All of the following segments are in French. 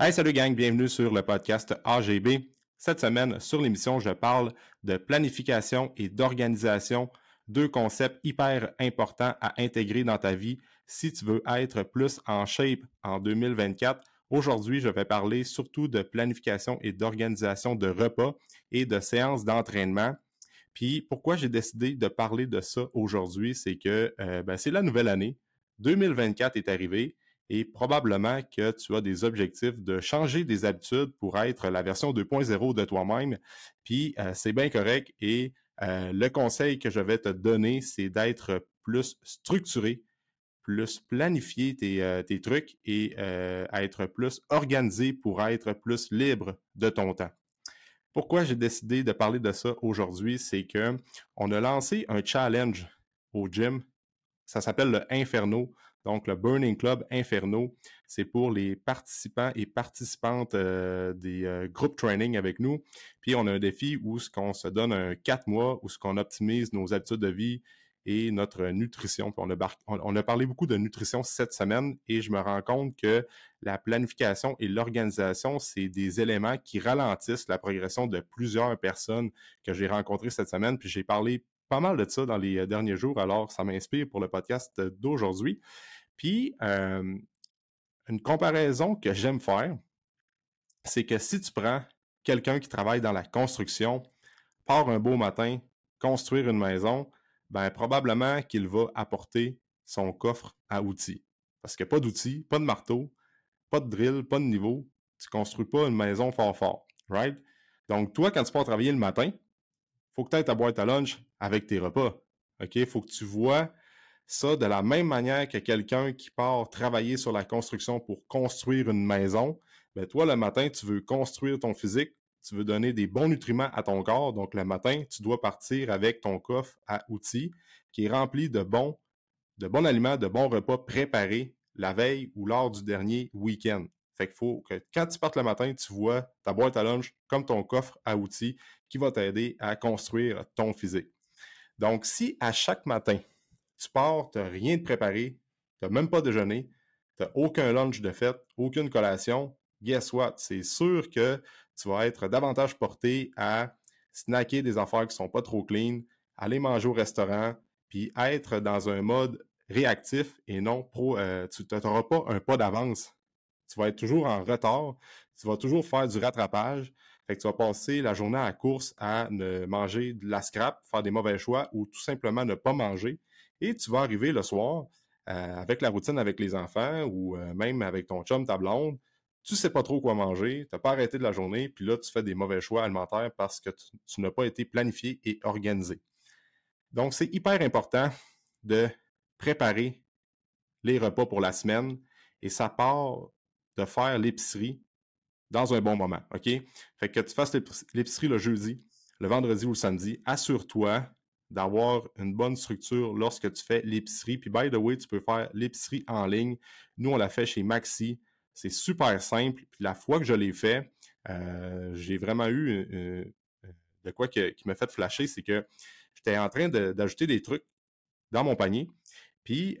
Hey, salut gang, bienvenue sur le podcast AGB. Cette semaine, sur l'émission, je parle de planification et d'organisation, deux concepts hyper importants à intégrer dans ta vie si tu veux être plus en shape en 2024. Aujourd'hui, je vais parler surtout de planification et d'organisation de repas et de séances d'entraînement. Puis pourquoi j'ai décidé de parler de ça aujourd'hui, c'est que euh, ben, c'est la nouvelle année. 2024 est arrivé et probablement que tu as des objectifs de changer des habitudes pour être la version 2.0 de toi-même. Puis euh, c'est bien correct et euh, le conseil que je vais te donner, c'est d'être plus structuré, plus planifier tes, euh, trucs et être plus organisé pour être plus libre de ton temps. Pourquoi j'ai décidé de parler de ça aujourd'hui, c'est que on a lancé un challenge au gym. Ça s'appelle le Inferno. Donc, le Burning Club Inferno, c'est pour les participants et participantes euh, des euh, groupes training avec nous. Puis, on a un défi où ce qu'on se donne un quatre mois, où ce qu'on optimise nos habitudes de vie et notre nutrition. on, a parlé beaucoup de nutrition cette semaine et je me rends compte que la planification et l'organisation, c'est des éléments qui ralentissent la progression de plusieurs personnes que j'ai rencontrées cette semaine. Puis j'ai parlé pas mal de ça dans les euh, derniers jours, alors ça m'inspire pour le podcast d'aujourd'hui. Puis, une comparaison que j'aime faire, c'est que si tu prends quelqu'un qui travaille dans la construction, part un beau matin, construire une maison, ben probablement qu'il va apporter son coffre à outils. Parce a pas d'outils, pas de marteau, pas de drill, pas de niveau, tu construis pas une maison fort fort, right? Donc, toi, quand tu pars travailler le matin, faut que tu aies ta boîte à lunch avec tes repas. OK? Faut que tu vois ça de la même manière que quelqu'un qui part travailler sur la construction pour construire une maison. Ben, toi, le matin, tu veux construire ton physique, tu veux donner des bons nutriments à ton corps. Donc, le matin, tu dois partir avec ton coffre à outils qui est rempli de bons, de bons aliments, de bons repas préparés la veille ou lors du dernier week-end. Fait qu'il faut que quand tu partes le matin, tu vois ta boîte à lunch comme ton coffre à outils qui va t'aider à construire ton physique. Donc, si à chaque matin, tu pars, tu n'as rien de préparé, tu n'as même pas déjeuné, tu n'as aucun lunch de fête, aucune collation, guess what? C'est sûr que tu vas être davantage porté à snacker des affaires qui sont pas trop clean, aller manger au restaurant, puis être dans un mode réactif et non pro. Euh, tu n'auras pas un pas d'avance tu vas être toujours en retard, tu vas toujours faire du rattrapage. Fait que tu vas passer la journée à la course à ne manger de la scrap, faire des mauvais choix ou tout simplement ne pas manger. Et tu vas arriver le soir euh, avec la routine avec les enfants ou euh, même avec ton chum, ta blonde. Tu sais pas trop quoi manger, tu n'as pas arrêté de la journée, puis là, tu fais des mauvais choix alimentaires parce que tu n'as pas été planifié et organisé. Donc, c'est hyper important de préparer les repas pour la semaine et ça part de faire l'épicerie dans un bon moment, OK? Fait que tu fasses l'épicerie le jeudi, le vendredi ou le samedi, assure-toi d'avoir une bonne structure lorsque tu fais l'épicerie. Puis, by the way, tu peux faire l'épicerie en ligne. Nous, on l'a fait chez Maxi. C'est super simple. Puis, la fois que je l'ai fait, euh, j'ai vraiment eu euh, euh, de quoi qui m'a fait flasher, c'est que j'étais en train d'ajouter des trucs dans mon panier. Puis,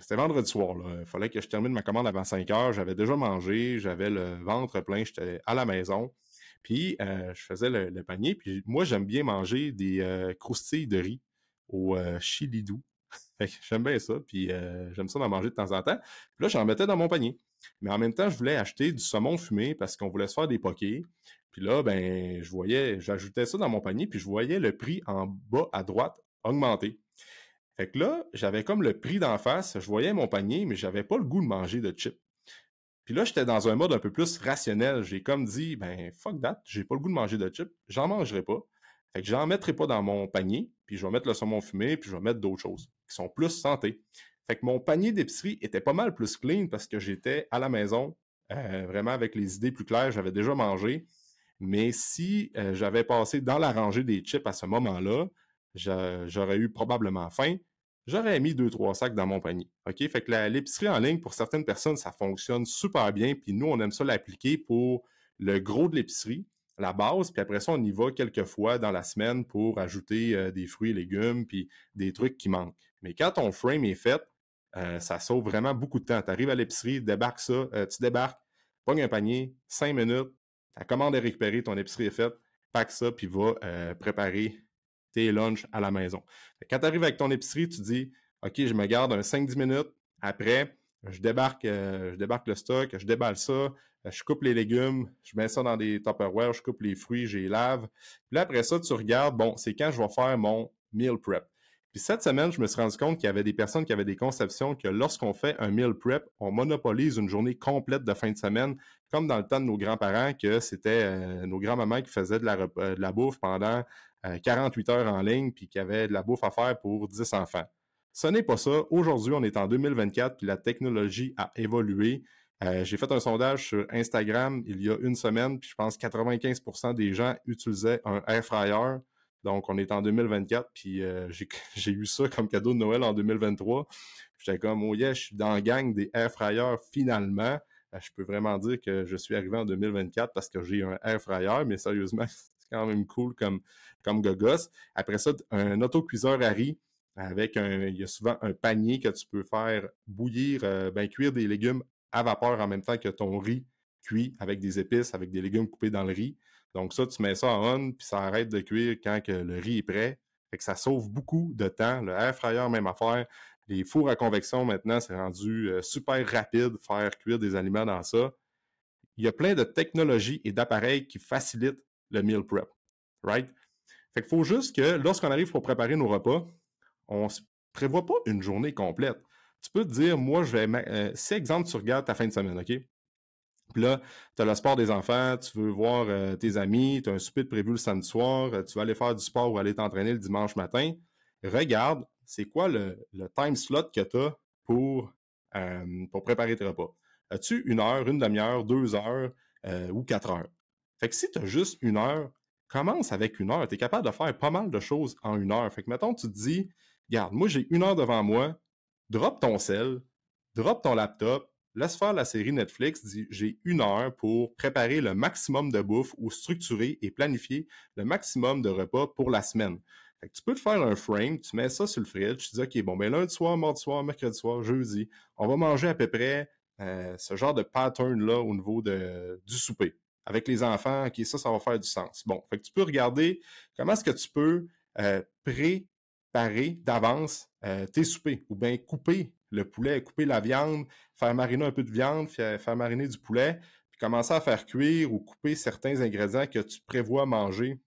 c'était vendredi soir. Il fallait que je termine ma commande avant 5 heures. J'avais déjà mangé, j'avais le ventre plein, j'étais à la maison. Puis, euh, je faisais le, panier. Puis, moi, j'aime bien manger des euh, croustilles de riz au chili doux. j'aime bien ça. Puis, j'aime ça d'en manger de temps en temps. Puis là, j'en mettais dans mon panier. Mais en même temps, je voulais acheter du saumon fumé parce qu'on voulait se faire des poquets. Puis là, ben, je voyais, j'ajoutais ça dans mon panier, puis je voyais le prix en bas à droite augmenter. Fait que là, j'avais comme le prix d'en face, je voyais mon panier, mais j'avais pas le goût de manger de chips. Puis là, j'étais dans un mode un peu plus rationnel. J'ai comme dit, ben fuck that, j'ai pas le goût de manger de chips, j'en mangerai pas. Fait que j'en mettrai pas dans mon panier, puis je vais mettre le saumon fumé, puis je vais mettre d'autres choses qui sont plus santé. Fait que mon panier d'épicerie était pas mal plus clean parce que j'étais à la maison, euh, vraiment avec les idées plus claires, j'avais déjà mangé. Mais si euh, j'avais passé dans la rangée des chips à ce moment-là, j'aurais eu probablement faim. J'aurais mis deux, trois sacs dans mon panier. OK? Fait que l'épicerie en ligne, pour certaines personnes, ça fonctionne super bien. Puis nous, on aime ça l'appliquer pour le gros de l'épicerie, la base. Puis après ça, on y va quelques fois dans la semaine pour ajouter euh, des fruits légumes, puis des trucs qui manquent. Mais quand ton frame est fait, euh, ça sauve vraiment beaucoup de temps. Tu arrives à l'épicerie, débarques ça, euh, tu débarques, pogne un panier, cinq minutes, ta commande est récupérée, ton épicerie est faite, pack ça, puis va préparer tes lunchs à la maison. Quand tu arrives avec ton épicerie, tu dis OK, je me garde un 5-10 minutes. Après, je débarque, euh, je débarque le stock, je déballe ça, euh, je coupe les légumes, je mets ça dans des Tupperware, je coupe les fruits, je les lave. Puis là, après ça, tu regardes, bon, c'est quand je vais faire mon meal prep. Puis cette semaine, je me suis rendu compte qu'il y avait des personnes qui avaient des conceptions que lorsqu'on fait un meal prep, on monopolise une journée complète de fin de semaine, comme dans le temps de nos grands-parents, que c'était euh, nos grands-mamans qui faisaient de la, de la bouffe pendant 48 heures en ligne, puis qui avaient de la bouffe à faire pour 10 enfants. Ce n'est pas ça. Aujourd'hui, on est en 2024, puis la technologie a évolué. Euh, j'ai fait un sondage sur Instagram il y a une semaine, puis je pense que 95% des gens utilisaient un air fryer. Donc, on est en 2024, puis euh, j'ai eu ça comme cadeau de Noël en 2023. J'étais comme, oh yeah, je suis dans la gang des air fryers finalement. Euh, je peux vraiment dire que je suis arrivé en 2024 parce que j'ai un air fryer, mais sérieusement, quand même cool comme, comme gogos. Après ça, un autocuiseur Harry avec un, il y a souvent un panier que tu peux faire bouillir, euh, ben, cuire des légumes à vapeur en même temps que ton riz cuit avec des épices, avec des légumes coupés dans le riz. Donc ça, tu mets ça en on, puis ça arrête de cuire quand que le riz est prêt. Fait que ça sauve beaucoup de temps. Le air fryer, même affaire. Les fours à convection, maintenant, c'est rendu euh, super rapide faire cuire des aliments dans ça. Il y a plein de technologies et d'appareils qui facilitent le meal prep. Right? Fait qu'il faut juste que lorsqu'on arrive pour préparer nos repas, on ne se prévoit pas une journée complète. Tu peux te dire, moi, je vais. Euh, si, exemple, tu regardes ta fin de semaine, OK? Puis là, tu as le sport des enfants, tu veux voir euh, tes amis, tu as un souper prévu le samedi soir, euh, tu vas aller faire du sport ou aller t'entraîner le dimanche matin. Regarde, c'est quoi le, time slot que tu as pour, pour préparer tes repas? As-tu une heure, une demi-heure, deux heures ou quatre heures? Fait que si tu as juste une heure, commence avec une heure. Tu es capable de faire pas mal de choses en une heure. Fait que mettons, tu te dis, Regarde, moi j'ai une heure devant moi, drop ton sel, drop ton laptop, laisse faire la série Netflix, dis j'ai une heure pour préparer le maximum de bouffe ou structurer et planifier le maximum de repas pour la semaine. tu peux te faire un frame, tu mets ça sur le fridge, tu dis OK, bon, ben lundi soir, mardi soir, mercredi soir, jeudi, on va manger à peu près euh, ce genre de pattern-là au niveau du souper. Avec les enfants, OK, ça, ça va faire du sens. Bon, fait que tu peux regarder comment est-ce que tu peux euh, pré parer d'avance euh, tes soupers ou bien couper le poulet, couper la viande, faire mariner un peu de viande, faire mariner du poulet, puis commencer à faire cuire ou couper certains ingrédients que tu prévois manger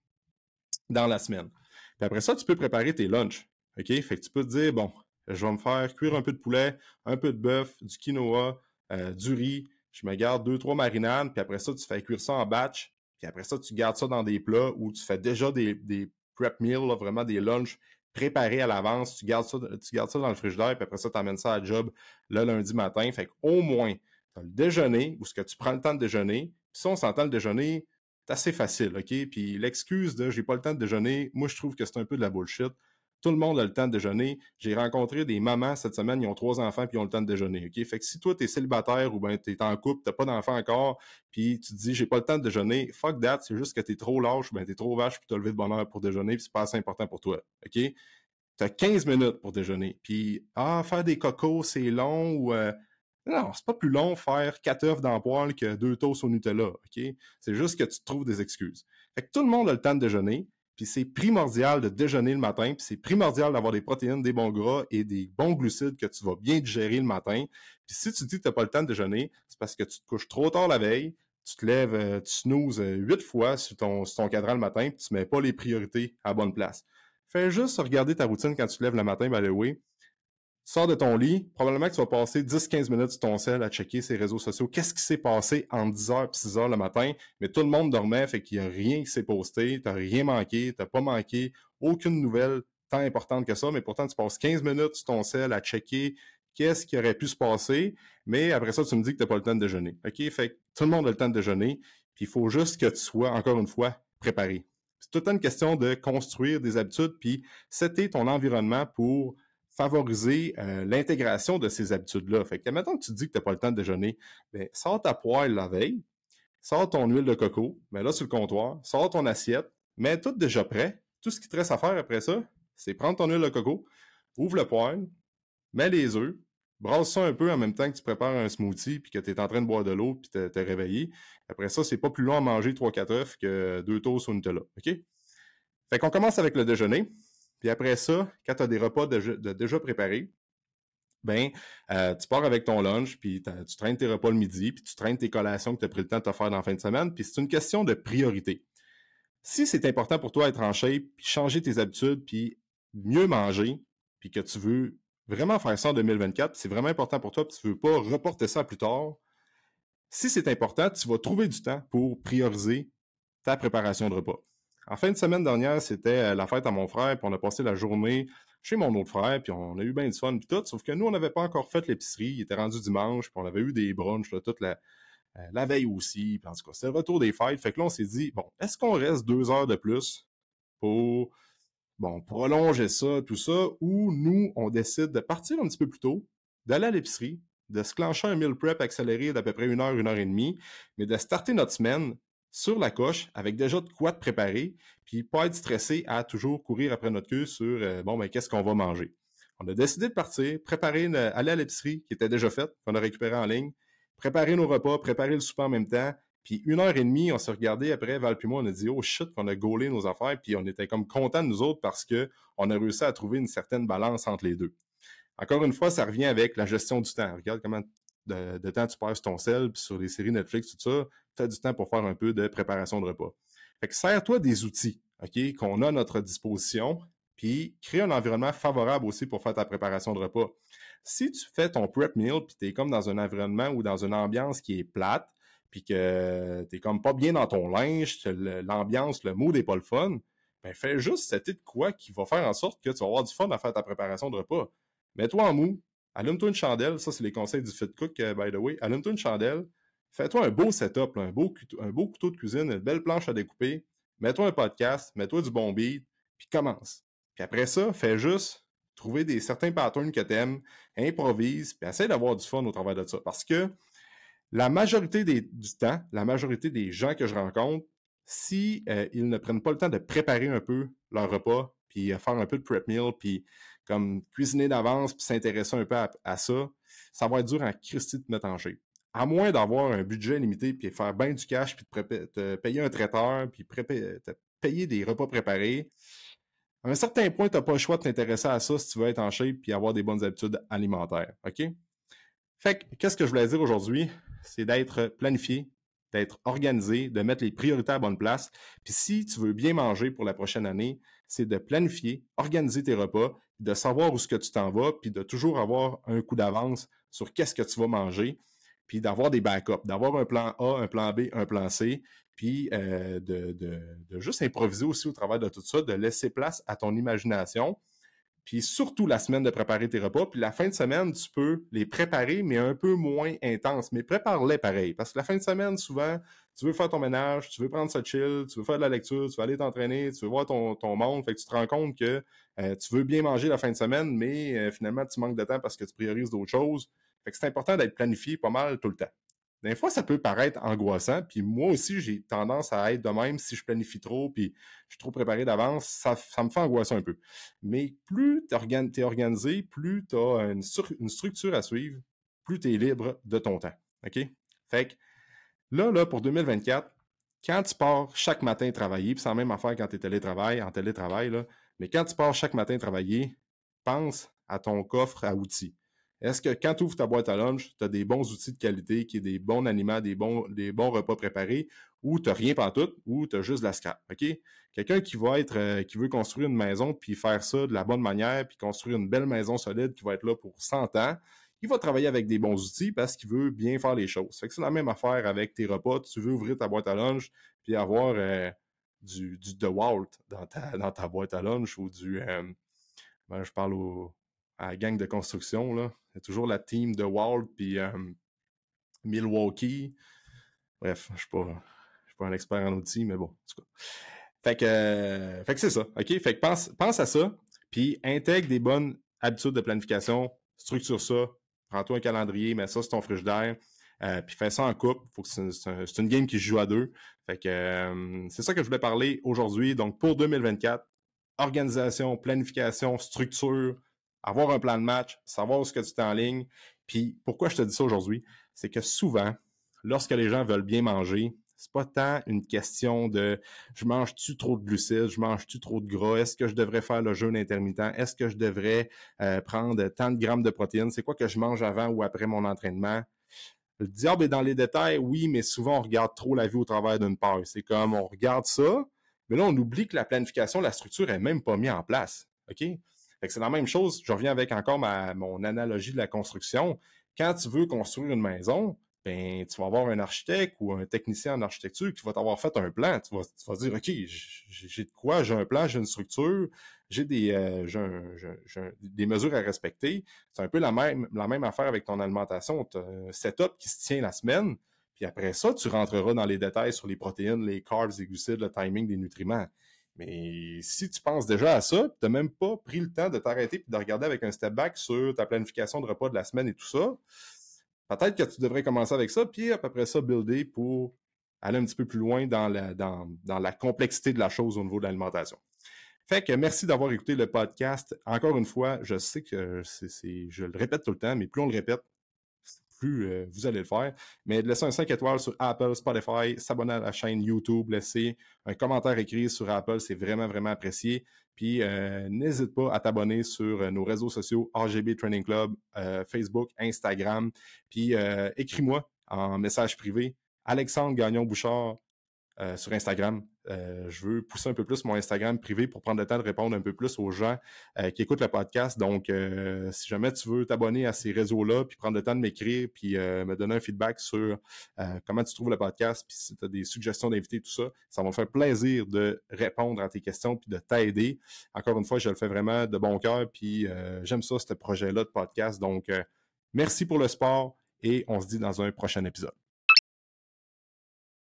dans la semaine. Puis après ça, tu peux préparer tes lunchs. OK? Fait que tu peux te dire, bon, je vais me faire cuire un peu de poulet, un peu de bœuf, du quinoa, euh, du riz. Je me garde deux, trois marinades, puis après ça, tu fais cuire ça en batch. Puis après ça, tu gardes ça dans des plats où tu fais déjà des, prep meals, vraiment des lunchs préparé à l'avance, tu gardes ça, ça dans le frigidaire, puis après ça, tu amènes ça à job le lundi matin. Fait qu'au moins, tu as le déjeuner, ou ce que tu prends le temps de déjeuner. Puis si on s'entend le déjeuner, c'est assez facile, OK? Puis l'excuse de j'ai pas le temps de déjeuner, moi je trouve que c'est un peu de la bullshit. Tout le monde a le temps de déjeuner. J'ai rencontré des mamans cette semaine, ils ont trois enfants puis ils ont le temps de déjeuner. Fait que si toi, tu es célibataire ou ben tu es en couple, tu pas d'enfants encore, puis tu te dis j'ai pas le temps de déjeuner, fuck that, c'est juste que tu es trop lâche, ben tu es trop vache puis tu as levé de bonne heure pour déjeuner, puis c'est pas assez important pour toi. OK? Tu as 15 minutes pour déjeuner. Puis ah, faire des cocos, c'est long ou euh, non, c'est pas plus long faire quatre œufs dans poêle que deux toasts au Nutella, OK? C'est juste que tu trouves des excuses. Fait que tout le monde a le temps de déjeuner. Puis c'est primordial de déjeuner le matin, puis c'est primordial d'avoir des protéines, des bons gras et des bons glucides que tu vas bien digérer le matin. Puis si tu dis que tu n'as pas le temps de déjeuner, c'est parce que tu te couches trop tard la veille, tu te lèves, euh, tu snoozes euh, huit fois sur ton, cadran le matin, puis tu mets pas les priorités à bonne place. Fais juste regarder ta routine quand tu te lèves le matin, by sors de ton lit, probablement que tu vas passer 10-15 minutes sur ton sel à checker ses réseaux sociaux. Qu'est-ce qui s'est passé entre 10h et 6h le matin? Mais tout le monde dormait, fait qu'il n'y a rien qui s'est posté, tu n'as rien manqué, tu n'as pas manqué aucune nouvelle tant importante que ça, mais pourtant tu passes 15 minutes sur ton sel à checker qu'est-ce qui aurait pu se passer, mais après ça, tu me dis que tu n'as pas le temps de déjeuner. OK? Fait que tout le monde a le temps de déjeuner, puis il faut juste que tu sois, encore une fois, préparé. C'est tout une question de construire des habitudes, puis c'était ton environnement pour favoriser euh, l'intégration de ces habitudes-là. Fait que maintenant que tu dis que tu n'as pas le temps de déjeuner, ben, sors ta poêle la veille, sors ton huile de coco, mets là sur le comptoir, sors ton assiette, mets tout déjà prêt. Tout ce qui te reste à faire après ça, c'est prendre ton huile de coco, ouvre le poêle, mets les œufs, brasse ça un peu en même temps que tu prépares un smoothie, puis que tu es en train de boire de l'eau, puis t'es réveillé. Après ça, c'est pas plus long à manger 3-4 œufs que deux toasts au Nutella. OK? Fait qu'on commence avec le déjeuner. Puis après ça, quand tu as des repas déjà préparés, ben, euh, tu pars avec ton lunch, puis tu traînes tes repas le midi, puis tu traînes tes collations que tu as pris le temps de te faire dans la fin de semaine, puis c'est une question de priorité. Si c'est important pour toi d'être en shape, puis changer tes habitudes, puis mieux manger, puis que tu veux vraiment faire ça en 2024, c'est vraiment important pour toi, puis tu veux pas reporter ça plus tard, si c'est important, tu vas trouver du temps pour prioriser ta préparation de repas. En fin de semaine dernière, c'était euh, la fête à mon frère, puis on a passé la journée chez mon autre frère, puis on a eu bien du fun, puis tout, sauf que nous, on n'avait pas encore fait l'épicerie, il était rendu dimanche, puis on avait eu des brunchs toute la, euh, la veille aussi, puis en tout cas, c'était le retour des fêtes, fait que là, on s'est dit, bon, est-ce qu'on reste deux heures de plus pour, bon, prolonger ça, tout ça, ou nous, on décide de partir un petit peu plus tôt, d'aller à l'épicerie, de se clencher un meal prep accéléré d'à peu près une heure, une heure et demie, mais de starter notre semaine sur la coche avec déjà de quoi te préparer, puis pas être stressé à toujours courir après notre queue sur euh, bon ben qu'est-ce qu'on va manger. On a décidé de partir, préparer, aller à l'épicerie qui était déjà faite, qu'on a récupéré en ligne, préparer nos repas, préparer le souper en même temps, puis une heure et demie, on s'est regardé après, Val puis moi, on a dit oh shit, qu'on a gaulé nos affaires, puis on était comme content de nous autres parce que on a réussi à trouver une certaine balance entre les deux. Encore une fois, ça revient avec la gestion du temps. Regarde comment de, temps tu passes ton sel, puis sur les séries Netflix, tout ça, as du temps pour faire un peu de préparation de repas. Fait que sers-toi des outils, OK, qu'on a à notre disposition, puis crée un environnement favorable aussi pour faire ta préparation de repas. Si tu fais ton prep meal, puis tu es comme dans un environnement ou dans une ambiance qui est plate, puis que tu comme pas bien dans ton linge, l'ambiance, le mood n'est pas le fun, ben fais juste cette de quoi qui va faire en sorte que tu vas avoir du fun à faire ta préparation de repas. Mets-toi en mou, allume-toi une chandelle, ça c'est les conseils du Fit Cook, euh, by the way, allume-toi une chandelle, fais-toi un beau setup, un, beau, couteau de cuisine, une belle planche à découper, mets-toi un podcast, mets-toi du bon beat, puis commence. Puis après ça, fais juste trouver des certains patterns que tu aimes, improvise, puis essaie d'avoir du fun au travers de ça. Parce que la majorité du temps, la majorité des gens que je rencontre, si euh, ils ne prennent pas le temps de préparer un peu leur repas, puis faire un peu de prep meal, puis comme cuisiner d'avance puis s'intéresser un peu à, ça, ça va être dur en Christie de mettre. À moins d'avoir un budget limité puis faire bien du cash puis te, payer un traiteur puis te payer des repas préparés, à un certain point, tu n'as pas le choix de t'intéresser à ça si tu veux être en shape puis avoir des bonnes habitudes alimentaires. OK? Fait que, qu'est-ce que je voulais dire aujourd'hui? C'est d'être planifié, d'être organisé, de mettre les priorités à bonne place. Puis si tu veux bien manger pour la prochaine année, c'est de planifier, organiser tes repas, de savoir où ce que tu t'en vas, puis de toujours avoir un coup d'avance sur qu'est-ce que tu vas manger, puis d'avoir des backups, d'avoir un plan A, un plan B, un plan C, puis euh, de, juste improviser aussi au travers de tout ça, de laisser place à ton imagination, puis surtout la semaine de préparer tes repas. Puis la fin de semaine, tu peux les préparer, mais un peu moins intense. Mais prépare-les pareil. Parce que la fin de semaine, souvent, tu veux faire ton ménage, tu veux prendre ça chill, tu veux faire de la lecture, tu veux aller t'entraîner, tu veux voir ton, ton monde. Fait que tu te rends compte que euh, tu veux bien manger la fin de semaine, mais euh, finalement, tu manques de temps parce que tu priorises d'autres choses. C'est important d'être planifié pas mal tout le temps. Des fois, ça peut paraître angoissant, puis moi aussi, j'ai tendance à être de même si je planifie trop, puis je suis trop préparé d'avance, ça, me fait angoisser un peu. Mais plus tu es, organisé, plus tu as une, structure à suivre, plus tu es libre de ton temps. OK? Fait que là, là, pour 2024, quand tu pars chaque matin travailler, puis c'est la même affaire quand tu es télétravail, en télétravail, mais quand tu pars chaque matin travailler, pense à ton coffre à outils. Est-ce que quand tu ouvres ta boîte à lunch, tu as des bons outils de qualité, qui est des bons aliments, des bons, repas préparés, ou tu rien tout, ou tu as juste de la scrap? Quelqu'un qui être, euh, qui veut construire une maison, puis faire ça de la bonne manière, puis construire une belle maison solide qui va être là pour 100 ans, il va travailler avec des bons outils parce qu'il veut bien faire les choses. c'est la même affaire avec tes repas. Tu veux ouvrir ta boîte à lunch, puis avoir euh, du, du DeWalt dans ta, dans ta boîte à lunch, ou du... Euh, ben, je parle au, à la gang de construction. Là. Il y a toujours la team de Walt puis Milwaukee. Bref, je ne suis, pas un expert en outils, mais bon, en tout cas. Fait que, euh, que c'est ça. OK? Fait que pense, pense à ça, puis intègre des bonnes habitudes de planification, structure ça, prends-toi un calendrier, mets ça sur ton frigidaire, euh, puis fais ça en couple. Faut que c'est, une game qui se joue à deux. Fait que c'est ça que je voulais parler aujourd'hui. Donc pour 2024, organisation, planification, structure, avoir un plan de match, savoir où ce que tu ligne. Puis pourquoi je te dis ça aujourd'hui, c'est que souvent, lorsque les gens veulent bien manger, c'est pas tant une question de je mange-tu trop de glucides, je mange-tu trop de gras, est-ce que je devrais faire le jeûne intermittent, est-ce que je devrais euh, prendre tant de grammes de protéines, c'est quoi que je mange avant ou après mon entraînement. Le diable est dans les détails, oui, mais souvent on regarde trop la vie au travers d'une paille. C'est comme on regarde ça, mais là on oublie que la planification, la structure est même pas mise en place. OK? C'est la même chose. Je reviens avec encore ma, mon analogie de la construction. Quand tu veux construire une maison, ben, tu vas avoir un architecte ou un technicien en architecture qui va t'avoir fait un plan. Tu vas, dire, OK, j'ai de quoi, j'ai un plan, j'ai une structure, j'ai des, euh, des mesures à respecter. C'est un peu la même, la même affaire avec ton alimentation. Tu as un setup qui se tient la semaine, puis après ça, tu rentreras dans les détails sur les protéines, les carbs, les glucides, le timing des nutriments. Mais si tu penses déjà à ça, tu n'as même pas pris le temps de t'arrêter et de regarder avec un step back sur ta planification de repas de la semaine et tout ça, peut-être que tu devrais commencer avec ça, puis à peu près ça, builder pour aller un petit peu plus loin dans la, dans, la complexité de la chose au niveau de l'alimentation. Fait que merci d'avoir écouté le podcast. Encore une fois, je sais que c'est, je le répète tout le temps, mais plus on le répète, plus euh, vous allez le faire. Mais de laisser un 5 étoiles sur Apple, Spotify, s'abonner à la chaîne YouTube, laisser un commentaire écrit sur Apple, c'est vraiment, vraiment apprécié. Puis euh, n'hésite pas à t'abonner sur euh, nos réseaux sociaux, RGB Training Club, Facebook, Instagram. Puis écris-moi en message privé. Alexandre Gagnon-Bouchard euh, sur Instagram. Euh, je veux pousser un peu plus mon Instagram privé pour prendre le temps de répondre un peu plus aux gens euh, qui écoutent le podcast. Donc, si jamais tu veux t'abonner à ces réseaux-là, puis prendre le temps de m'écrire, puis me donner un feedback sur comment tu trouves le podcast, puis si tu as des suggestions d'invités, tout ça, ça va me faire plaisir de répondre à tes questions, puis de t'aider. Encore une fois, je le fais vraiment de bon cœur, puis j'aime ça, ce projet-là de podcast. Donc, merci pour le sport et on se dit dans un prochain épisode.